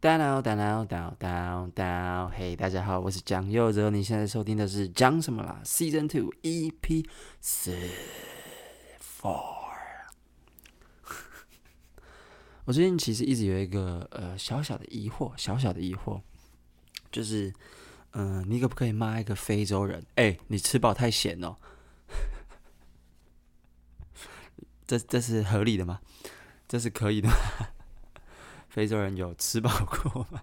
down down down down down，嘿，大家好，我是蒋佑哲，你现在收听的是讲什么啦？Season Two EP Four。我最近其实一直有一个呃小小的疑惑，小小的疑惑，就是嗯、你可不可以骂一个非洲人？哎、你吃饱太咸哦。这这是合理的吗？这是可以的吗？非洲人有吃饱过吗？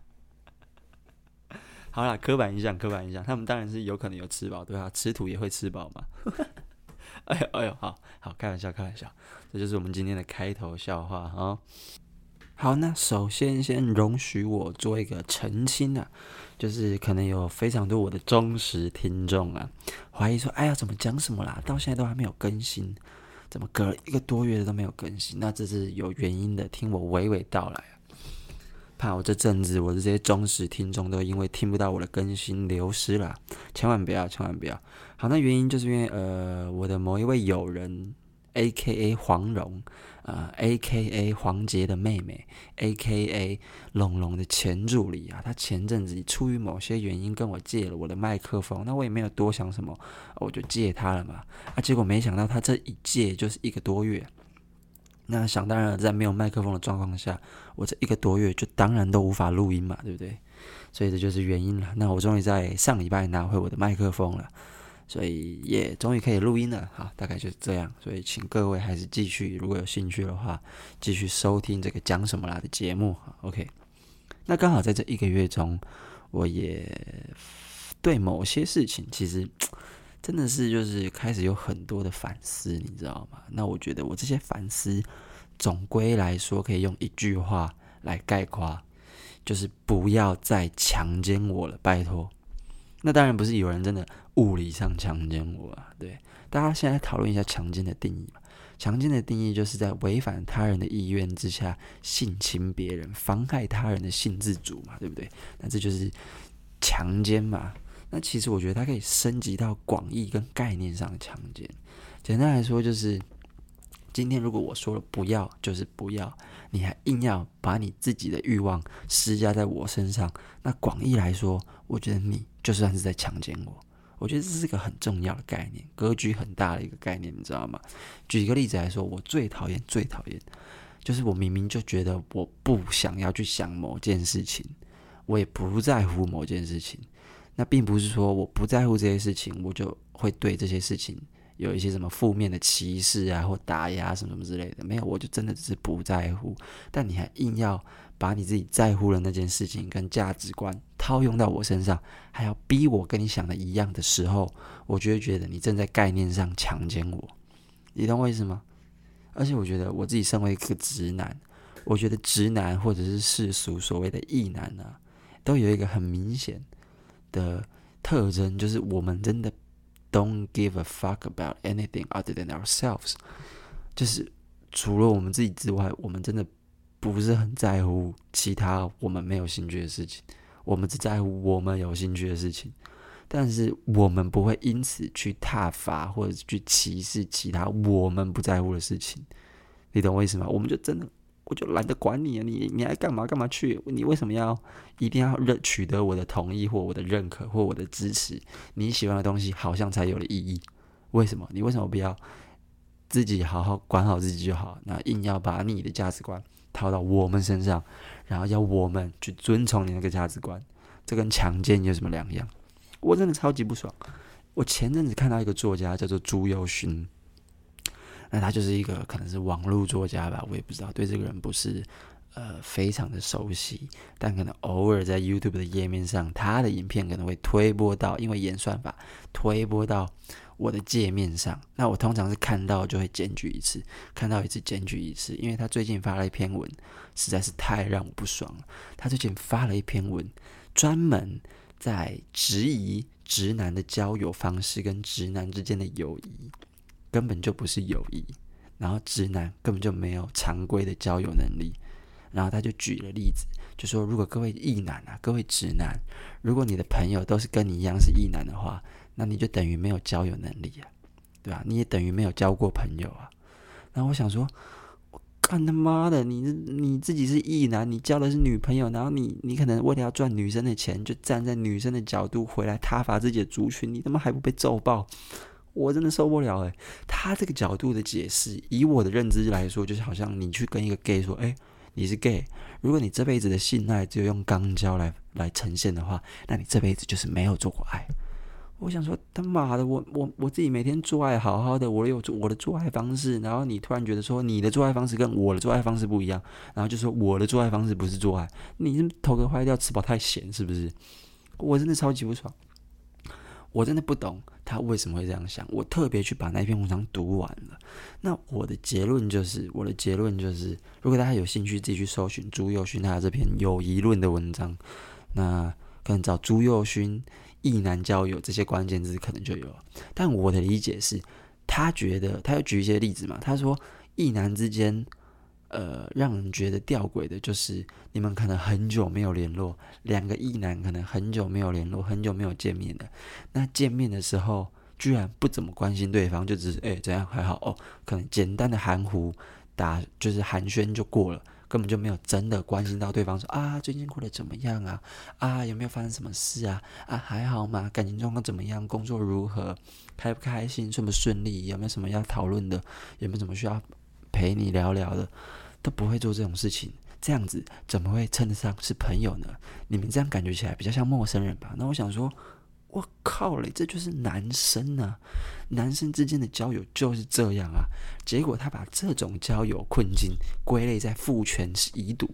好啦，刻板印象，刻板印象，他们当然是有可能有吃饱，对吧？吃土也会吃饱嘛。哎呦哎呦，好好开玩笑，开玩笑，这就是我们今天的开头笑话啊。好，那首先先容许我做一个澄清啊，就是可能有非常多我的忠实听众啊，怀疑说，哎呀，怎么讲什么啦？到现在都还没有更新。怎么隔了一个多月都没有更新？那这是有原因的，听我娓娓道来啊。怕我这阵子我的这些忠实听众都因为听不到我的更新流失了，千万不要，千万不要。好，那原因就是因为呃，我的某一位友人。A.K.A. 黄蓉，呃，A.K.A. 黄杰的妹妹，A.K.A. 龙龙的前助理啊，他前阵子出于某些原因跟我借了我的麦克风，那我也没有多想什么，我就借他了嘛。啊，结果没想到他这一借就是一个多月，那想当然在没有麦克风的状况下，我这一个多月就当然都无法录音嘛，对不对？所以这就是原因了。那我终于在上礼拜拿回我的麦克风了。所以也终于可以录音了，好，大概就是这样。所以请各位还是继续，如果有兴趣的话，继续收听这个讲什么啦的节目。OK，那刚好在这一个月中，我也对某些事情其实真的是就是开始有很多的反思，你知道吗？那我觉得我这些反思总归来说可以用一句话来概括，就是不要再强奸我了，拜托。那当然不是有人真的物理上强奸我啊，对，大家现在讨论一下强奸的定义嘛。强奸的定义就是在违反他人的意愿之下性侵别人，妨害他人的性自主嘛，对不对？那这就是强奸嘛。那其实我觉得它可以升级到广义跟概念上的强奸。简单来说就是。今天如果我说了不要就是不要，你还硬要把你自己的欲望施加在我身上，那广义来说，我觉得你就算是在强奸我。我觉得这是一个很重要的概念，格局很大的一个概念，你知道吗？举一个例子来说，我最讨厌最讨厌，就是我明明就觉得我不想要去想某件事情，我也不在乎某件事情，那并不是说我不在乎这些事情，我就会对这些事情。有一些什么负面的歧视啊，或打压什么什么之类的，没有，我就真的只是不在乎。但你还硬要把你自己在乎的那件事情跟价值观套用到我身上，还要逼我跟你想的一样的时候，我就会觉得你正在概念上强奸我。你懂我意思吗？而且我觉得我自己身为一个直男，我觉得直男或者是世俗所谓的异男啊，都有一个很明显的特征，就是我们真的。Don't give a fuck about anything other than ourselves，就是除了我们自己之外，我们真的不是很在乎其他我们没有兴趣的事情。我们只在乎我们有兴趣的事情，但是我们不会因此去挞伐或者去歧视其他我们不在乎的事情。你懂我意思吗？我们就真的。我就懒得管你啊！你你爱干嘛干嘛去？你为什么要一定要认取得我的同意或我的认可或我的支持？你喜欢的东西好像才有了意义。为什么？你为什么不要自己好好管好自己就好？那硬要把你的价值观套到我们身上，然后要我们去遵从你那个价值观，这跟强奸有什么两样？我真的超级不爽。我前阵子看到一个作家叫做朱宥勋。那他就是一个可能是网络作家吧，我也不知道，对这个人不是呃非常的熟悉，但可能偶尔在 YouTube 的页面上，他的影片可能会推播到，因为演算法推播到我的界面上。那我通常是看到就会检举一次，看到一次检举一次，因为他最近发了一篇文，实在是太让我不爽了。他最近发了一篇文，专门在质疑直男的交友方式跟直男之间的友谊。根本就不是友谊，然后直男根本就没有常规的交友能力，然后他就举了例子，就说如果各位异男啊，各位直男，如果你的朋友都是跟你一样是异男的话，那你就等于没有交友能力啊，对吧？你也等于没有交过朋友啊。然后我想说，我干他妈的，你你自己是异男，你交的是女朋友，然后你你可能为了要赚女生的钱，就站在女生的角度回来挞伐自己的族群，你他妈还不被揍爆？我真的受不了诶，他这个角度的解释，以我的认知来说，就是好像你去跟一个 gay 说，诶，你是 gay，如果你这辈子的性爱只有用肛交来来呈现的话，那你这辈子就是没有做过爱。我想说，他妈的，我我我自己每天做爱好好的，我有做我的做爱方式，然后你突然觉得说你的做爱方式跟我的做爱方式不一样，然后就说我的做爱方式不是做爱，你是头壳坏掉，吃饱太闲是不是？我真的超级不爽，我真的不懂他为什么会这样想。我特别去把那篇文章读完了，那我的结论就是，我的结论就是，如果大家有兴趣，自己去搜寻朱宥勋他这篇有疑论的文章，那可能找朱宥勋。异男交友这些关键字可能就有，但我的理解是，他觉得他要举一些例子嘛。他说，异男之间，呃，让人觉得吊诡的就是，你们可能很久没有联络，两个异男可能很久没有联络，很久没有见面的，那见面的时候居然不怎么关心对方，就只是哎、欸、怎样还好哦，可能简单的含糊打就是寒暄就过了。根本就没有真的关心到对方说，说啊，最近过得怎么样啊？啊，有没有发生什么事啊？啊，还好吗？感情状况怎么样？工作如何？开不开心？顺不顺利？有没有什么要讨论的？有没有什么需要陪你聊聊的？都不会做这种事情，这样子怎么会称得上是朋友呢？你们这样感觉起来比较像陌生人吧？那我想说。我靠嘞，这就是男生啊！男生之间的交友就是这样啊。结果他把这种交友困境归类在父权已读，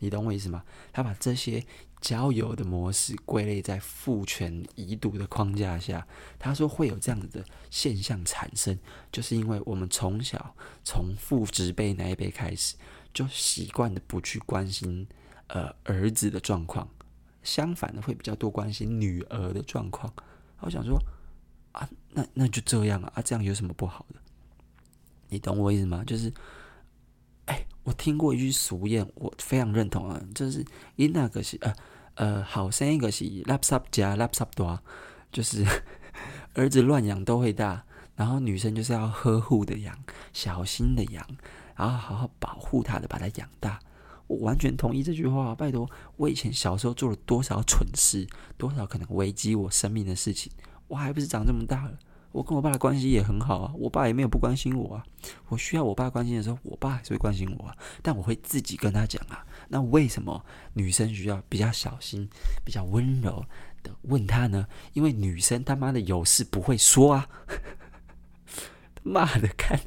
你懂我意思吗？他把这些交友的模式归类在父权已读的框架下，他说会有这样子的现象产生，就是因为我们从小从父执辈那一辈开始，就习惯的不去关心呃儿子的状况。相反的，会比较多关心女儿的状况。我想说，啊，那那就这样啊，啊，这样有什么不好的？你懂我意思吗？就是，哎，我听过一句俗谚，我非常认同啊，就是“因那个是呃呃，好生一个是垃圾加垃圾多”，就是 儿子乱养都会大，然后女生就是要呵护的养，小心的养，然后好好保护他的，把他养大。我完全同意这句话。拜托，我以前小时候做了多少蠢事，多少可能危及我生命的事情，我还不是长这么大了？我跟我爸的关系也很好啊，我爸也没有不关心我啊。我需要我爸关心的时候，我爸还是会关心我啊。但我会自己跟他讲啊。那为什么女生需要比较小心、比较温柔的问他呢？因为女生他妈的有事不会说啊。他妈的看。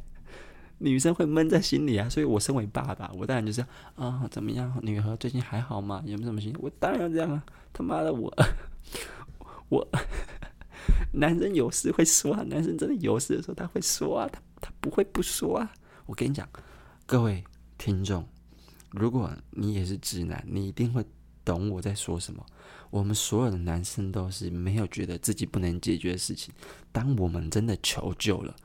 女生会闷在心里啊，所以我身为爸爸，我当然就是啊，怎么样？女儿最近还好吗？有没有什么心？我当然要这样啊！他妈的，我，我 男生有事会说啊，男生真的有事的时候他会说啊，他他不会不说啊。我跟你讲，各位听众，如果你也是直男，你一定会懂我在说什么。我们所有的男生都是没有觉得自己不能解决的事情，当我们真的求救了。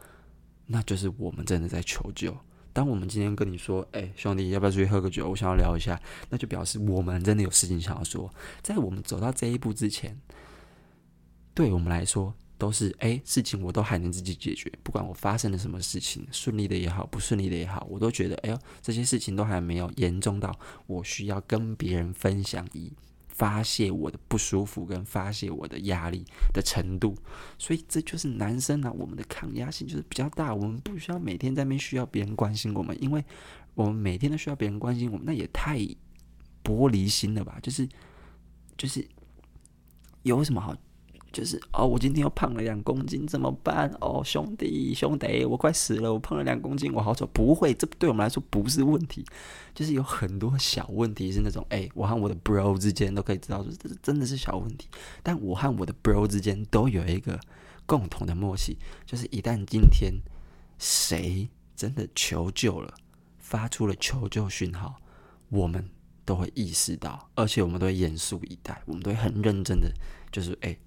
那就是我们真的在求救。当我们今天跟你说：“哎，兄弟，要不要出去喝个酒？我想要聊一下。”那就表示我们真的有事情想要说。在我们走到这一步之前，对我们来说都是哎，事情我都还能自己解决。不管我发生了什么事情，顺利的也好，不顺利的也好，我都觉得哎呦，这些事情都还没有严重到我需要跟别人分享一。发泄我的不舒服跟发泄我的压力的程度，所以这就是男生啊，我们的抗压性就是比较大。我们不需要每天在那边需要别人关心我们，因为我们每天都需要别人关心我们，那也太玻璃心了吧？就是就是有什么好？就是哦，我今天又胖了两公斤，怎么办？哦，兄弟兄弟，我快死了，我胖了两公斤，我好丑。不会，这对我们来说不是问题，就是有很多小问题是那种，哎，我和我的 bro 之间都可以知道说，这是真的是小问题。但我和我的 bro 之间都有一个共同的默契，就是一旦今天谁真的求救了，发出了求救讯号，我们都会意识到，而且我们都会严肃以待，我们都会很认真的，就是哎。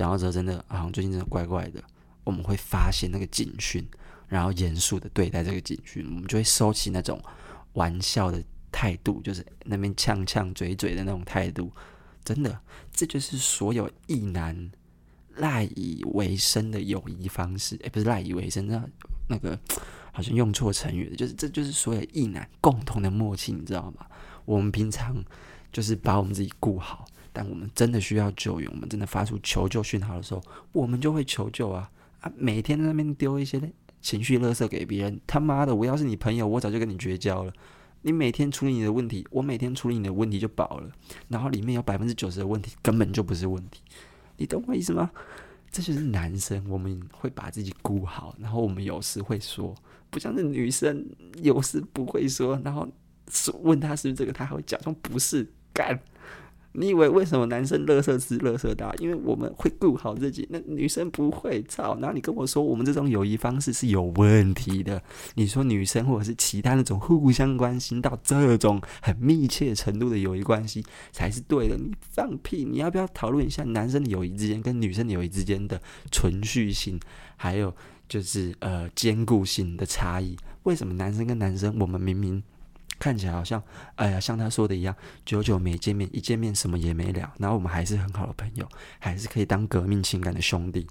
讲到这，真的好像最近真的怪怪的。我们会发现那个警讯，然后严肃的对待这个警讯，我们就会收起那种玩笑的态度，就是那边呛呛嘴嘴的那种态度。真的，这就是所有异男赖以为生的友谊方式。诶，不是赖以为生，那那个好像用错成语了，就是这就是所有异男共同的默契，你知道吗？我们平常就是把我们自己顾好，但我们真的需要救援，我们真的发出求救讯号的时候，我们就会求救啊啊！每天在那边丢一些情绪垃圾给别人，他妈的，我要是你朋友，我早就跟你绝交了。你每天处理你的问题，我每天处理你的问题就饱了，然后里面有百分之九十的问题根本就不是问题，你懂我意思吗？这就是男生，我们会把自己顾好，然后我们有时会说，不像是女生有时不会说，然后问他是不是这个，他还会假装不是干。你以为为什么男生乐色吃乐色大？因为我们会顾好自己，那女生不会。操！然后你跟我说我们这种友谊方式是有问题的。你说女生或者是其他那种互相关心到这种很密切程度的友谊关系才是对的。你放屁！你要不要讨论一下男生的友谊之间跟女生的友谊之间的存续性，还有就是呃坚固性的差异？为什么男生跟男生我们明明？看起来好像，哎呀，像他说的一样，久久没见面，一见面什么也没聊，然后我们还是很好的朋友，还是可以当革命情感的兄弟，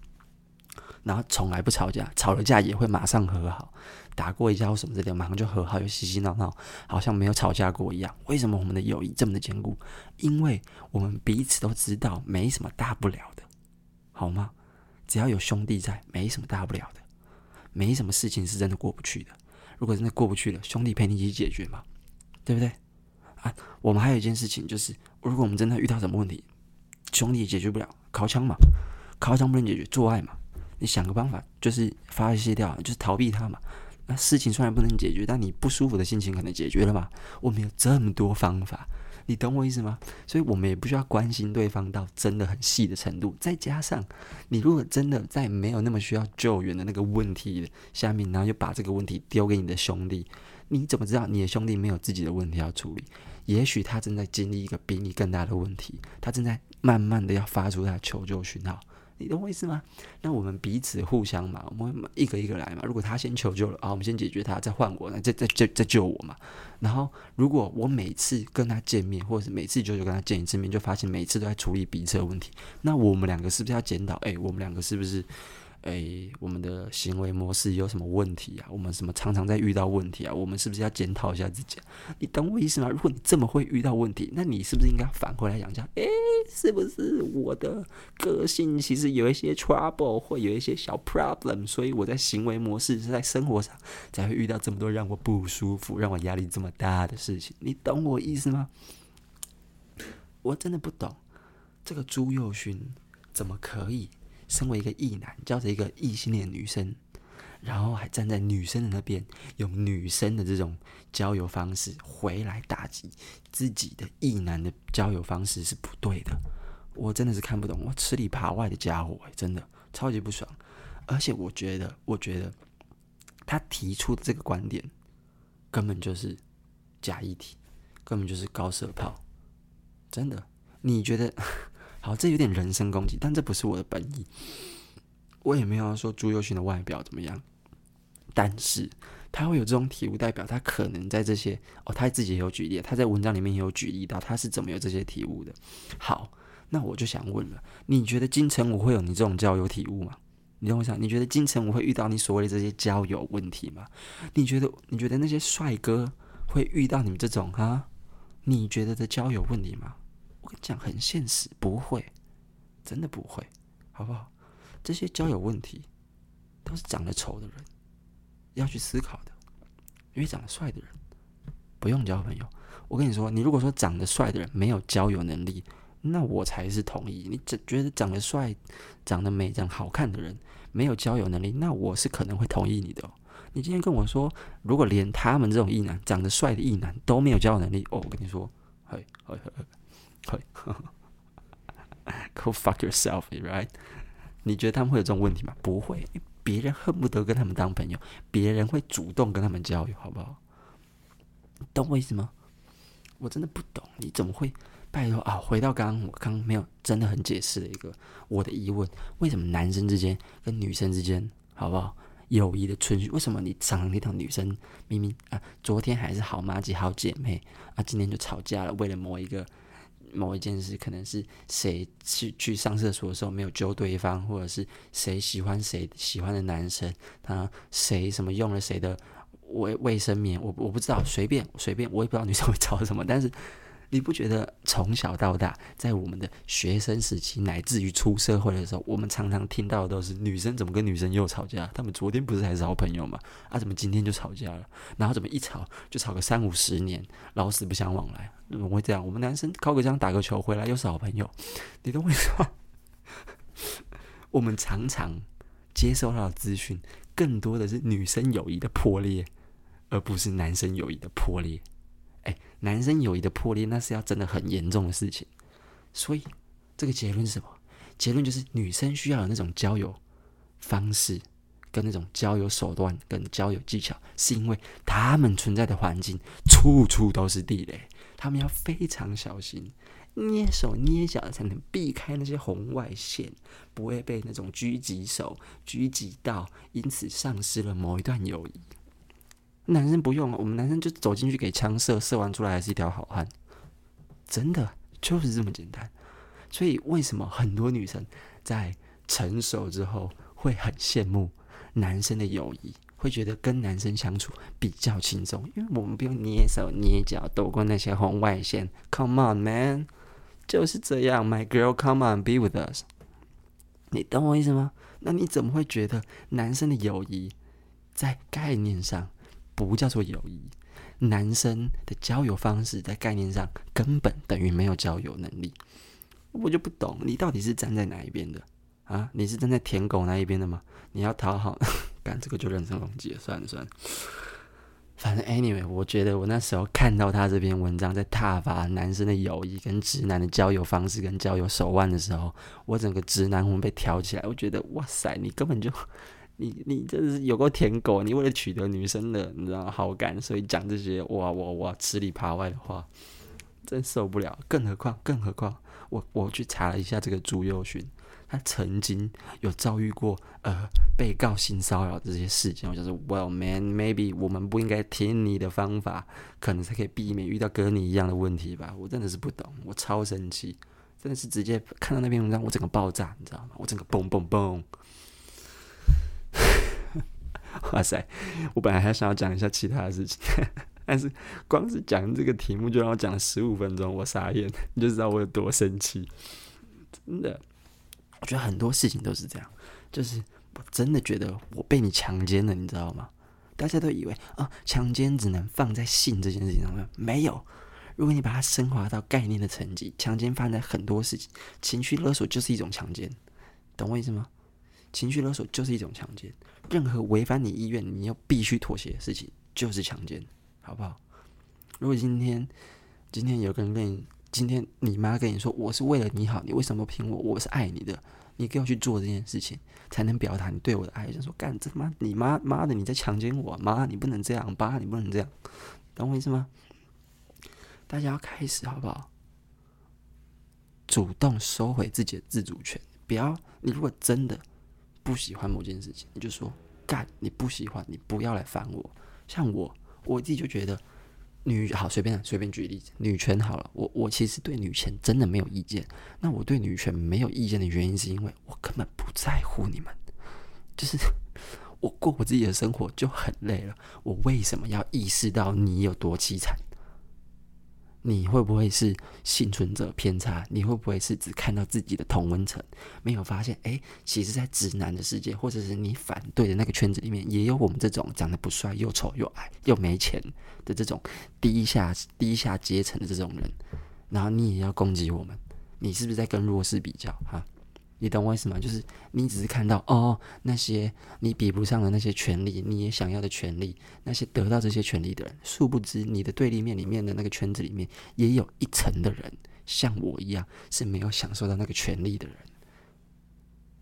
然后从来不吵架，吵了架也会马上和好，打过一架或什么之类的，马上就和好，又嘻嘻闹闹，好像没有吵架过一样。为什么我们的友谊这么的坚固？因为我们彼此都知道没什么大不了的，好吗？只要有兄弟在，没什么大不了的，没什么事情是真的过不去的。如果真的过不去了，兄弟陪你一起解决嘛。对不对啊？我们还有一件事情，就是如果我们真的遇到什么问题，兄弟解决不了，靠枪嘛，靠枪不能解决，做爱嘛，你想个办法，就是发泄掉，就是逃避他嘛。那事情虽然不能解决，但你不舒服的心情可能解决了嘛。我们有这么多方法，你懂我意思吗？所以我们也不需要关心对方到真的很细的程度。再加上，你如果真的在没有那么需要救援的那个问题下面，然后就把这个问题丢给你的兄弟。你怎么知道你的兄弟没有自己的问题要处理？也许他正在经历一个比你更大的问题，他正在慢慢的要发出他求救讯号。你懂我意思吗？那我们彼此互相嘛，我们一个一个来嘛。如果他先求救了啊，我们先解决他，再换我，再再再再救我嘛。然后如果我每次跟他见面，或者是每次舅舅跟他见一次面，就发现每次都在处理彼此的问题，那我们两个是不是要检讨？哎，我们两个是不是？诶，我们的行为模式有什么问题啊？我们什么常常在遇到问题啊？我们是不是要检讨一下自己？你懂我意思吗？如果你这么会遇到问题，那你是不是应该反过来讲一下？诶，是不是我的个性其实有一些 trouble，会有一些小 problem，所以我在行为模式是在生活上才会遇到这么多让我不舒服、让我压力这么大的事情？你懂我意思吗？我真的不懂，这个朱宥勋怎么可以？身为一个异男，交着一个异性恋女生，然后还站在女生的那边，用女生的这种交友方式回来打击自己的异男的交友方式是不对的。我真的是看不懂，我吃里扒外的家伙，真的超级不爽。而且我觉得，我觉得他提出的这个观点根本就是假议题，根本就是高射炮。真的，你觉得？好，这有点人身攻击，但这不是我的本意。我也没有说朱宥勋的外表怎么样，但是他会有这种体悟，代表他可能在这些哦，他自己也有举例，他在文章里面也有举例到他是怎么有这些体悟的。好，那我就想问了，你觉得金城武会有你这种交友体悟吗？你让我想，你觉得金城武会遇到你所谓的这些交友问题吗？你觉得你觉得那些帅哥会遇到你们这种哈？你觉得的交友问题吗？我跟你讲，很现实，不会，真的不会，好不好？这些交友问题都是长得丑的人要去思考的，因为长得帅的人不用交朋友。我跟你说，你如果说长得帅的人没有交友能力，那我才是同意。你只觉得长得帅、长得美、长得好看的人没有交友能力，那我是可能会同意你的哦。你今天跟我说，如果连他们这种异男、长得帅的异男都没有交友能力，哦，我跟你说，嘿，嘿，嘿，会，Go fuck yourself，right？你觉得他们会有这种问题吗？不会，别人恨不得跟他们当朋友，别人会主动跟他们交友，好不好？懂我意思吗？我真的不懂，你怎么会？拜托啊，回到刚刚我刚刚没有真的很解释的一个我的疑问：为什么男生之间跟女生之间，好不好？友谊的存续，为什么你常常听到女生明明啊，昨天还是好麻吉好姐妹啊，今天就吵架了，为了某一个。某一件事，可能是谁去去上厕所的时候没有揪对方，或者是谁喜欢谁喜欢的男生，他谁什么用了谁的卫卫生棉，我我不知道，随便随便，我也不知道女生会吵什么，但是。你不觉得从小到大，在我们的学生时期，乃至于出社会的时候，我们常常听到的都是女生怎么跟女生又吵架？他们昨天不是还是好朋友吗？啊，怎么今天就吵架了？然后怎么一吵就吵个三五十年，老死不相往来？怎么会这样？我们男生靠个枪打个球回来又是好朋友，你懂为什么？我们常常接收到的资讯，更多的是女生友谊的破裂，而不是男生友谊的破裂。男生友谊的破裂，那是要真的很严重的事情。所以，这个结论是什么？结论就是女生需要有那种交友方式，跟那种交友手段，跟交友技巧，是因为他们存在的环境处处都是地雷，他们要非常小心，捏手捏脚才能避开那些红外线，不会被那种狙击手狙击到，因此丧失了某一段友谊。男生不用，我们男生就走进去给枪射，射完出来还是一条好汉，真的就是这么简单。所以为什么很多女生在成熟之后会很羡慕男生的友谊，会觉得跟男生相处比较轻松？因为我们不用捏手捏脚，躲过那些红外线。Come on, man，就是这样。My girl, come on, be with us。你懂我意思吗？那你怎么会觉得男生的友谊在概念上？不叫做友谊，男生的交友方式在概念上根本等于没有交友能力。我就不懂，你到底是站在哪一边的啊？你是站在舔狗那一边的吗？你要讨好，干这个就人身攻击了，算了算了。反正 anyway，我觉得我那时候看到他这篇文章在挞伐男生的友谊跟直男的交友方式跟交友手腕的时候，我整个直男魂被挑起来。我觉得哇塞，你根本就。你你这是有个舔狗，你为了取得女生的你知道好感，所以讲这些哇哇哇吃里扒外的话，真受不了。更何况更何况，我我去查了一下这个朱宥勋，他曾经有遭遇过呃被告性骚扰这些事情。我就说，Well man，maybe 我们不应该听你的方法，可能才可以避免遇到跟你一样的问题吧。我真的是不懂，我超生气，真的是直接看到那篇文章，我整个爆炸，你知道吗？我整个嘣嘣嘣。哇塞！我本来还想要讲一下其他的事情，但是光是讲这个题目就让我讲了十五分钟，我傻眼，你就知道我有多生气。真的，我觉得很多事情都是这样，就是我真的觉得我被你强奸了，你知道吗？大家都以为啊，强奸只能放在性这件事情上面，没有。如果你把它升华到概念的层级，强奸放在很多事情，情绪勒索就是一种强奸，懂我意思吗？情绪勒索就是一种强奸，任何违反你意愿、你又必须妥协的事情就是强奸，好不好？如果今天今天有个人跟你，今天你妈跟你说我是为了你好，你为什么凭我？我是爱你的，你更要去做这件事情，才能表达你对我的爱。就说干这妈，你妈妈的你在强奸我，妈你不能这样，爸你不能这样，懂我意思吗？大家要开始好不好？主动收回自己的自主权，不要你如果真的。不喜欢某件事情，你就说干，你不喜欢，你不要来烦我。像我，我自己就觉得女好，随便随便举例子，女权好了，我我其实对女权真的没有意见。那我对女权没有意见的原因，是因为我根本不在乎你们，就是 我过我自己的生活就很累了，我为什么要意识到你有多凄惨？你会不会是幸存者偏差？你会不会是只看到自己的同温层，没有发现？诶，其实，在直男的世界，或者是你反对的那个圈子里面，也有我们这种长得不帅、又丑又矮又没钱的这种低下低下阶层的这种人，然后你也要攻击我们？你是不是在跟弱势比较？哈？你懂我意思吗？就是你只是看到哦，那些你比不上的那些权利，你也想要的权利，那些得到这些权利的人，殊不知你的对立面里面的那个圈子里面，也有一层的人，像我一样是没有享受到那个权利的人。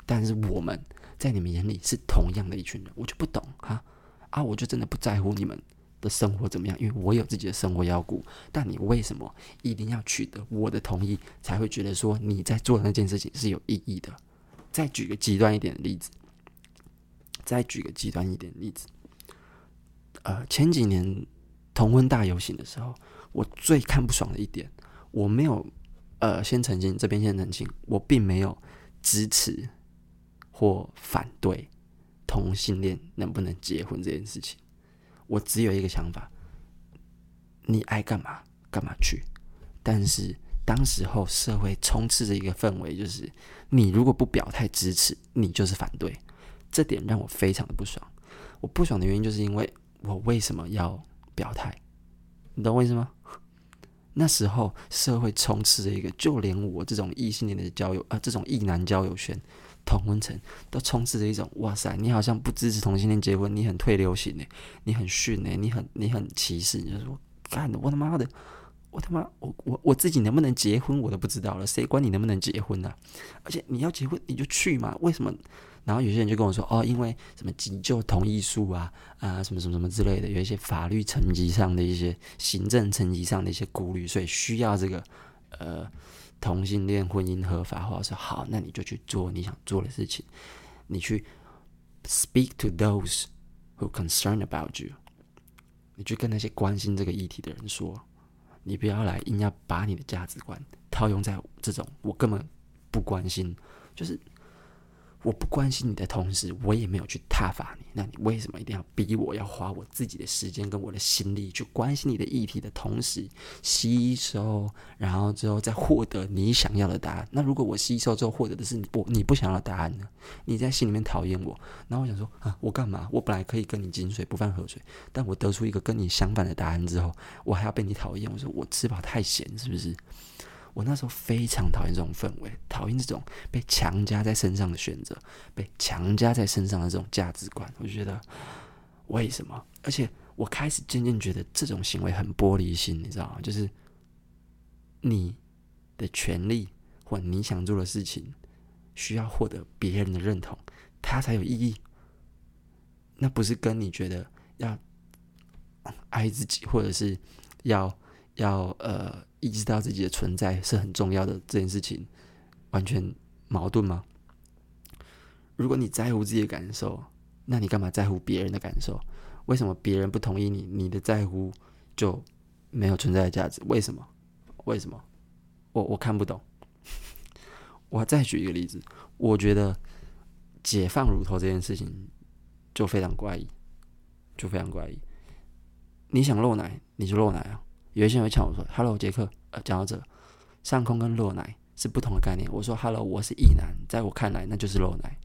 但是我们在你们眼里是同样的一群人，我就不懂哈啊，我就真的不在乎你们的生活怎么样，因为我有自己的生活要顾。但你为什么一定要取得我的同意，才会觉得说你在做那件事情是有意义的？再举个极端一点的例子，再举个极端一点的例子。呃，前几年同婚大游行的时候，我最看不爽的一点，我没有呃先澄清，这边先澄清，我并没有支持或反对同性恋能不能结婚这件事情。我只有一个想法：你爱干嘛干嘛去。但是当时候社会充斥着一个氛围，就是你如果不表态支持，你就是反对。这点让我非常的不爽。我不爽的原因就是因为我为什么要表态？你懂我意思吗？那时候社会充斥着一个，就连我这种异性恋的交友啊、这种异男交友圈、同温层都充斥着一种哇塞，你好像不支持同性恋结婚，你很退流行哎，你很逊哎，你很你很歧视，你就说干的，我他妈的，我他妈我我我自己能不能结婚我都不知道了，谁管你能不能结婚呢、而且你要结婚你就去嘛，为什么？然后有些人就跟我说：“哦，因为什么急救同意书啊，啊，什么什么什么之类的，有一些法律层级上的一些行政层级上的一些顾虑，所以需要这个呃同性恋婚姻合法或者。说好，那你就去做你想做的事情，你去 speak to those who concern about you，你去跟那些关心这个议题的人说，你不要来硬要把你的价值观套用在这种我根本不关心，就是。”我不关心你的同时，我也没有去挞伐你。那你为什么一定要逼我要花我自己的时间跟我的心力去关心你的议题的同时吸收，然后之后再获得你想要的答案？那如果我吸收之后获得的是你不你不想要的答案呢？你在心里面讨厌我，然后我想说啊，我干嘛？我本来可以跟你井水不犯河水，但我得出一个跟你相反的答案之后，我还要被你讨厌？我说我吃饱太闲是不是？我那时候非常讨厌这种氛围，讨厌这种被强加在身上的选择，被强加在身上的这种价值观。我就觉得为什么？而且我开始渐渐觉得这种行为很玻璃心，你知道吗？就是你的权利或你想做的事情，需要获得别人的认同，它才有意义。那不是跟你觉得要爱自己，或者是要要呃。意识到自己的存在是很重要的这件事情，完全矛盾吗？如果你在乎自己的感受，那你干嘛在乎别人的感受？为什么别人不同意你，你的在乎就没有存在的价值？为什么？为什么？我我看不懂。我再举一个例子，我觉得解放乳头这件事情就非常怪异，就非常怪异。你想露奶，你就露奶啊。有一些人会呛我说：“Hello，杰克，呃，讲到这，上空跟露奶是不同的概念。”我说：“Hello，我是异男，在我看来那就是露奶，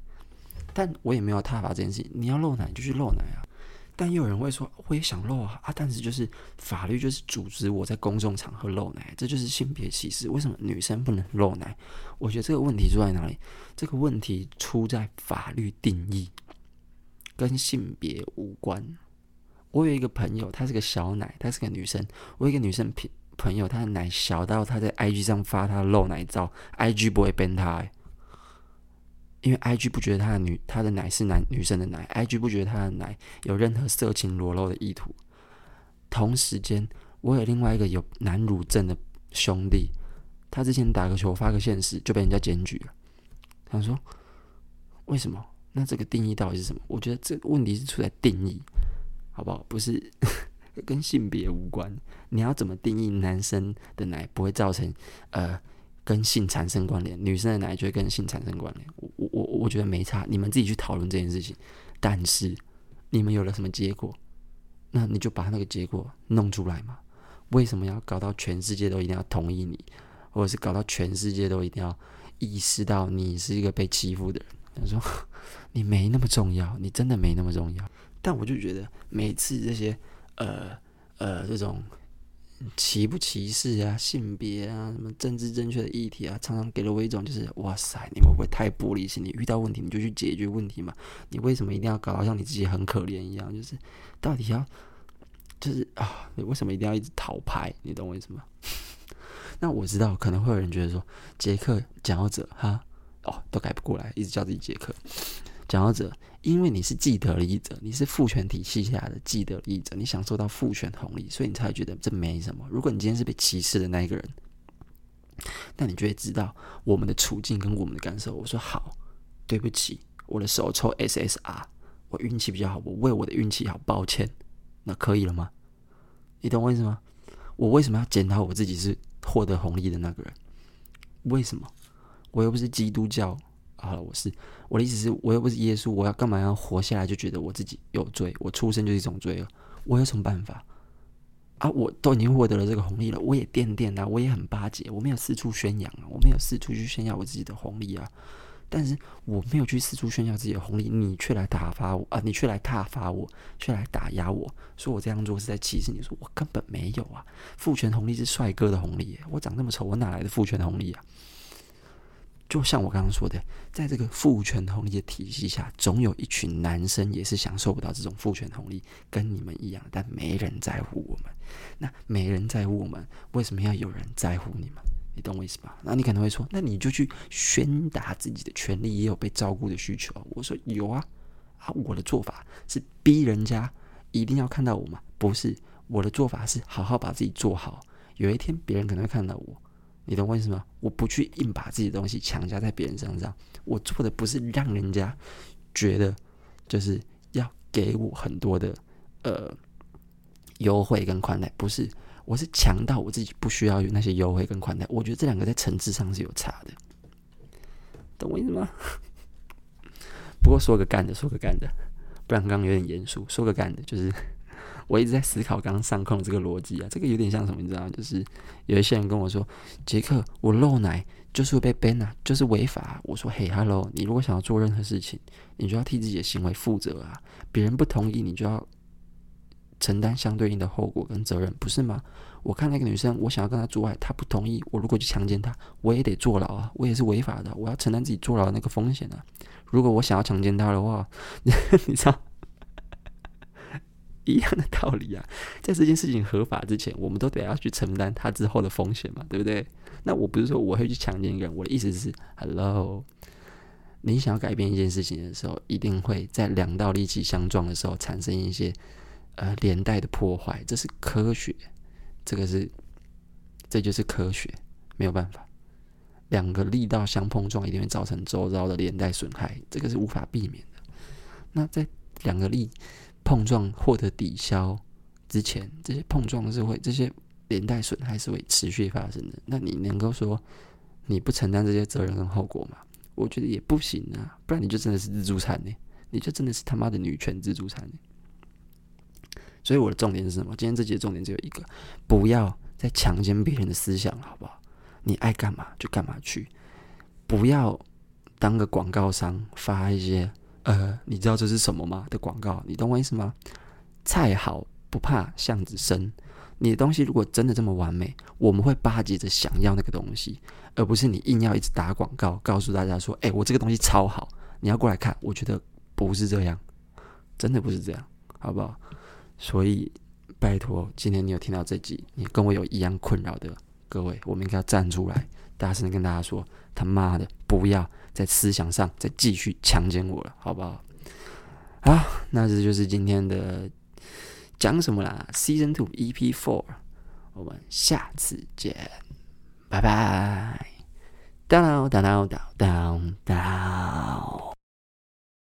但我也没有踏伐这件事。你要露奶就去露奶啊。”但又有人会说：“我也想露啊啊！”但是就是法律就是阻止我在公众场合露奶，这就是性别歧视。为什么女生不能露奶？我觉得这个问题出在哪里？这个问题出在法律定义，跟性别无关。我有一个朋友，她是个小奶，她是个女生。我一个女生朋朋友，她的奶小到她在 IG 上发她的露奶照，IG 不会 ban 她，因为 IG 不觉得她的女她的奶是男女生的奶，IG 不觉得她的奶有任何色情裸露的意图。同时间，我有另外一个有男乳症的兄弟，他之前打个球发个现实就被人家检举了。他说：“为什么？那这个定义到底是什么？”我觉得这个问题是出在定义。好不好？不是跟性别无关。你要怎么定义男生的奶不会造成呃跟性产生关联，女生的奶就会跟性产生关联？我我我觉得没差，你们自己去讨论这件事情。但是你们有了什么结果？那你就把那个结果弄出来嘛。为什么要搞到全世界都一定要同意你，或者是搞到全世界都一定要意识到你是一个被欺负的人？他说 你没那么重要，你真的没那么重要。但我就觉得每次这些呃呃这种歧不歧视啊、性别啊、什么政治正确的议题啊，常常给了我一种就是哇塞，你会不会太玻璃心？你遇到问题你就去解决问题嘛，你为什么一定要搞到像你自己很可怜一样？就是到底要就是啊，你为什么一定要一直逃牌？你懂我意思吗？那我知道可能会有人觉得说杰克讲到这哈哦都改不过来，一直叫自己杰克。讲到这，因为你是既得利益者，你是父权体系下的既得利益者，你享受到父权红利，所以你才会觉得这没什么。如果你今天是被歧视的那一个人，那你就会知道我们的处境跟我们的感受。我说好，对不起，我的手抽 SSR，我运气比较好，我为我的运气好抱歉。那可以了吗？你懂我意思吗？我为什么要检讨我自己是获得红利的那个人？为什么？我又不是基督教。好了，我是我的意思是，我又不是耶稣，我要干嘛要活下来就觉得我自己有罪？我出生就是一种罪了，我有什么办法？啊，我都已经获得了这个红利了，我也垫垫啊，我也很巴结，我没有四处宣扬啊，我没有四处去炫耀我自己的红利啊。但是我没有去四处炫耀自己的红利，你却来打发我啊！你却来挞伐我，却来打压我，说我这样做是在歧视你。说我根本没有啊！父权红利是帅哥的红利，我长那么丑，我哪来的父权红利啊？就像我刚刚说的，在这个父权红利的体系下，总有一群男生也是享受不到这种父权红利，跟你们一样，但没人在乎我们。那没人在乎我们，为什么要有人在乎你们？你懂我意思吧？那你可能会说，那你就去宣达自己的权利，也有被照顾的需求。我说有啊，啊，我的做法是逼人家一定要看到我吗？不是，我的做法是好好把自己做好。有一天别人可能会看到我，你懂我意思吗？我不去硬把自己的东西强加在别人身上，我做的不是让人家觉得就是要给我很多的呃优惠跟宽待，不是。我是强到我自己不需要有那些优惠跟宽待，我觉得这两个在层次上是有差的，懂我意思吗？不过说个干的，说个干的，不然刚刚有点严肃。说个干的，就是我一直在思考刚刚上控这个逻辑啊，这个有点像什么？你知道吗？就是有一些人跟我说：“杰克，我露奶就是会被 ban 啊，就是违法。”我说：“嘿，Hello，你如果想要做任何事情，你就要替自己的行为负责啊，别人不同意你就要。”承担相对应的后果跟责任，不是吗？我看那个女生，我想要跟她做爱，她不同意，我如果去强奸她，我也得坐牢啊，我也是违法的，我要承担自己坐牢的那个风险啊。如果我想要强奸她的话，你知道，一样的道理啊。在这件事情合法之前，我们都得要去承担它之后的风险嘛，对不对？那我不是说我会去强奸一个人，我的意思是，Hello，你想要改变一件事情的时候，一定会在两道力气相撞的时候产生一些。呃，连带的破坏，这是科学，这个是，这就是科学，没有办法，两个力道相碰撞，一定会造成周遭的连带损害，这个是无法避免的。那在两个力碰撞获得抵消之前，这些碰撞是会，这些连带损害是会持续发生的。那你能够说你不承担这些责任跟后果吗？我觉得也不行啊，不然你就真的是自助餐呢，你就真的是他妈的女权自助餐呢。所以我的重点是什么？今天这集的重点只有一个：不要再强奸别人的思想了，好不好？你爱干嘛就干嘛去，不要当个广告商发一些呃，你知道这是什么吗的广告？你懂我意思吗？菜好不怕巷子深，你的东西如果真的这么完美，我们会巴结着想要那个东西，而不是你硬要一直打广告，告诉大家说：“哎，我这个东西超好，你要过来看。”我觉得不是这样，真的不是这样，好不好？所以，拜托，今天你有听到这集，你跟我有一样困扰的各位，我们应该要站出来，大声的跟大家说：他妈的，不要在思想上再继续强奸我了，好不好？好，那这就是今天的讲什么啦？Season Two EP Four，我们下次见，拜拜。当当当当当当。